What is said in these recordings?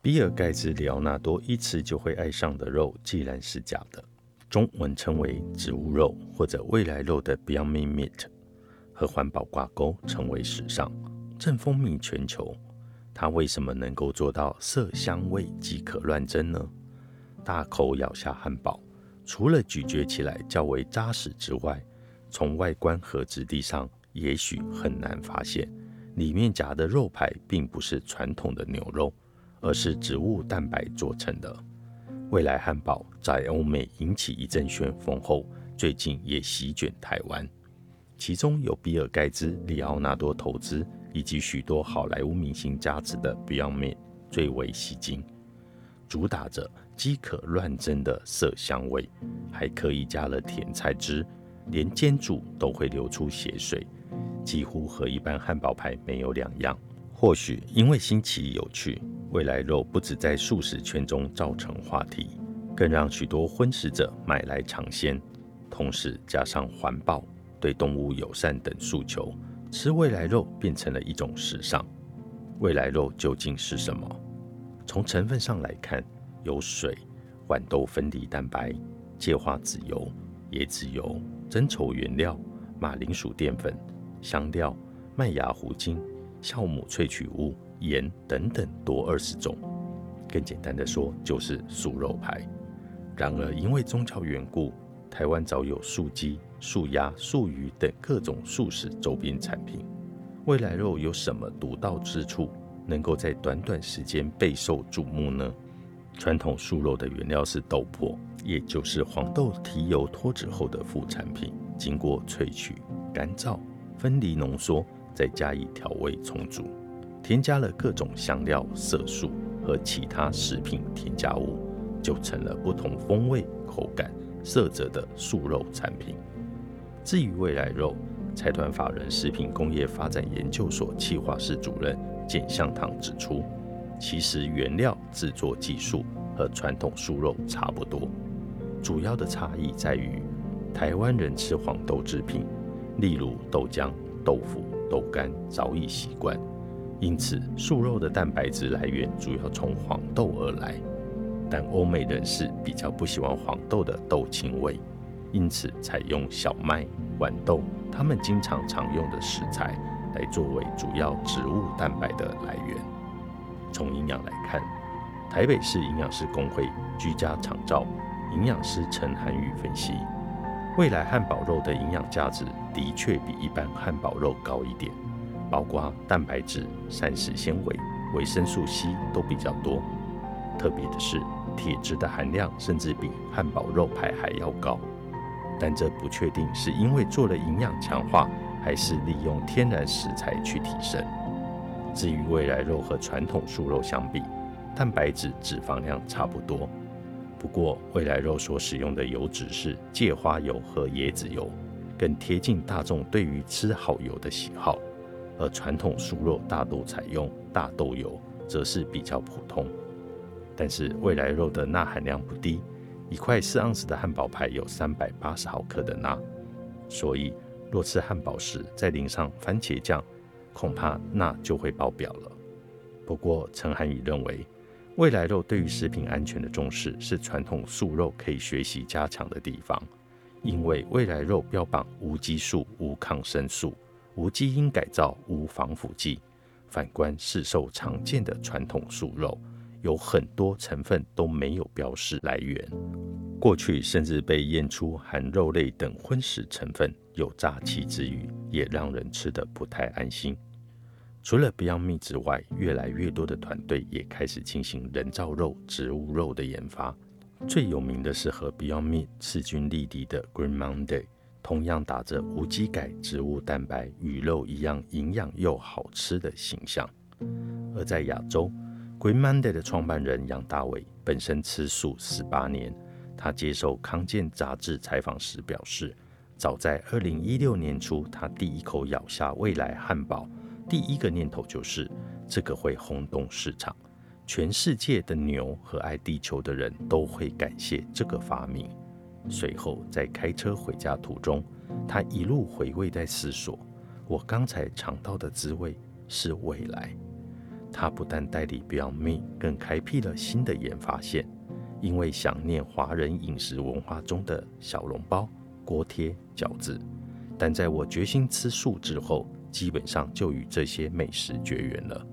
比尔盖茨、里奥纳多一吃就会爱上的肉，既然是假的，中文称为植物肉或者未来肉的 Beyond Meat，和环保挂钩，成为时尚。正风靡全球，它为什么能够做到色香味即可乱真呢？大口咬下汉堡，除了咀嚼起来较为扎实之外，从外观和质地上，也许很难发现里面夹的肉排并不是传统的牛肉，而是植物蛋白做成的。未来汉堡在欧美引起一阵旋风后，最近也席卷台湾，其中有比尔盖茨、里奥纳多投资。以及许多好莱坞明星加持的 Beyond Meat 最为吸睛，主打着饥可乱真的色香味，还刻意加了甜菜汁，连煎煮都会流出血水，几乎和一般汉堡排没有两样。或许因为新奇有趣，未来肉不止在素食圈中造成话题，更让许多荤食者买来尝鲜。同时加上环保、对动物友善等诉求。吃未来肉变成了一种时尚。未来肉究竟是什么？从成分上来看，有水、豌豆分离蛋白、芥花籽油、椰子油、增稠原料、马铃薯淀粉、香料、麦芽糊精、酵母萃取物、盐等等多二十种。更简单的说，就是素肉排。然而，因为宗教缘故，台湾早有素鸡。素鸭、素鱼等各种素食周边产品，未来肉有什么独到之处，能够在短短时间备受瞩目呢？传统素肉的原料是豆粕，也就是黄豆提油脱脂后的副产品，经过萃取、干燥、分离、浓缩，再加以调味充足，添加了各种香料、色素和其他食品添加物，就成了不同风味、口感、色泽的素肉产品。至于未来肉，财团法人食品工业发展研究所企划室主任简向堂指出，其实原料制作技术和传统素肉差不多，主要的差异在于台湾人吃黄豆制品，例如豆浆、豆腐、豆干，早已习惯，因此素肉的蛋白质来源主要从黄豆而来。但欧美人士比较不喜欢黄豆的豆腥味。因此，采用小麦、豌豆，他们经常常用的食材来作为主要植物蛋白的来源。从营养来看，台北市营养师工会居家长照营养师陈涵宇分析，未来汉堡肉的营养价值的确比一般汉堡肉高一点，包括蛋白质、膳食纤维、维生素 C 都比较多。特别的是，铁质的含量甚至比汉堡肉排还要高。但这不确定是因为做了营养强化，还是利用天然食材去提升。至于未来肉和传统素肉相比，蛋白质、脂肪量差不多。不过未来肉所使用的油脂是芥花油和椰子油，更贴近大众对于吃好油的喜好。而传统素肉大多采用大豆油，则是比较普通。但是未来肉的钠含量不低。一块四盎司的汉堡排有三百八十毫克的钠，所以若吃汉堡时再淋上番茄酱，恐怕钠就会爆表了。不过陈涵宇认为，未来肉对于食品安全的重视是传统素肉可以学习加强的地方，因为未来肉标榜无激素、无抗生素、无基因改造、无防腐剂，反观市售常见的传统素肉。有很多成分都没有标示来源，过去甚至被验出含肉类等荤食成分，有诈欺之余，也让人吃得不太安心。除了 Beyond Meat 之外，越来越多的团队也开始进行人造肉、植物肉的研发。最有名的是和 Beyond Meat 势均力敌的 Green Monday，同样打着无机改植物蛋白与肉一样营养又好吃的形象。而在亚洲，Green Monday 的创办人杨大伟本身吃素十八年。他接受康健杂志采访时表示，早在二零一六年初，他第一口咬下未来汉堡，第一个念头就是这个会轰动市场，全世界的牛和爱地球的人都会感谢这个发明。随后在开车回家途中，他一路回味在思索：我刚才尝到的滋味是未来。他不但代理 Beyond Me，更开辟了新的研发线。因为想念华人饮食文化中的小笼包、锅贴、饺子，但在我决心吃素之后，基本上就与这些美食绝缘了。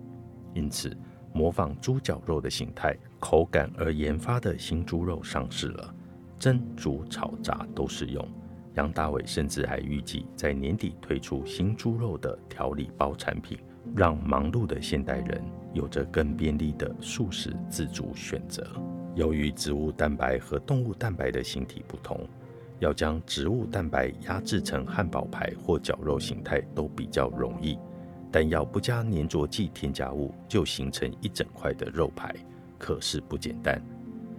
因此，模仿猪脚肉的形态、口感而研发的新猪肉上市了，蒸、煮、炒、炸都适用。杨大伟甚至还预计在年底推出新猪肉的调理包产品，让忙碌的现代人有着更便利的素食自主选择。由于植物蛋白和动物蛋白的形体不同，要将植物蛋白压制成汉堡排或绞肉形态都比较容易，但要不加粘着剂添加物就形成一整块的肉排，可是不简单。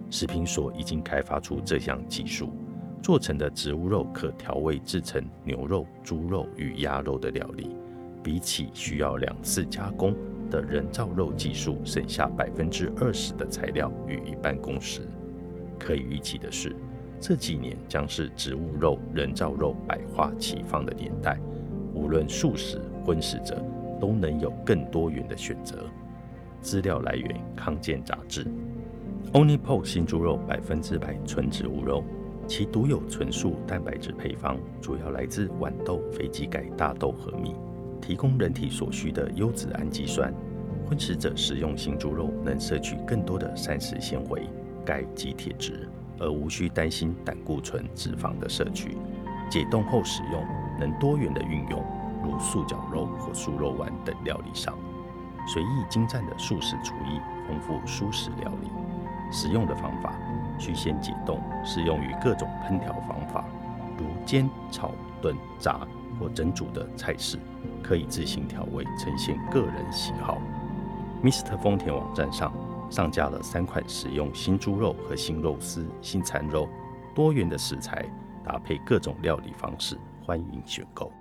食品所已经开发出这项技术，做成的植物肉可调味制成牛肉、猪肉与鸭肉的料理，比起需要两次加工。的人造肉技术省下百分之二十的材料与一半工时。可以预期的是，这几年将是植物肉、人造肉百花齐放的年代。无论素食、荤食者，都能有更多元的选择。资料来源：康健杂志。Onipo 新猪肉百分之百纯植物肉，其独有纯素蛋白质配方，主要来自豌豆、肥鸡改、大豆和米。提供人体所需的优质氨基酸，荤食者食用新猪肉能摄取更多的膳食纤维、钙及铁质，而无需担心胆固醇、脂肪的摄取。解冻后使用能多元的运用，如素绞肉或素肉丸等料理上。随意精湛的素食厨艺，丰富素食料理。使用的方法：需先解冻，适用于各种烹调方法，如煎、炒、炖、炸。或蒸煮的菜式，可以自行调味，呈现个人喜好。Mr. 丰田网站上上架了三款使用新猪肉和新肉丝、新蚕肉多元的食材，搭配各种料理方式，欢迎选购。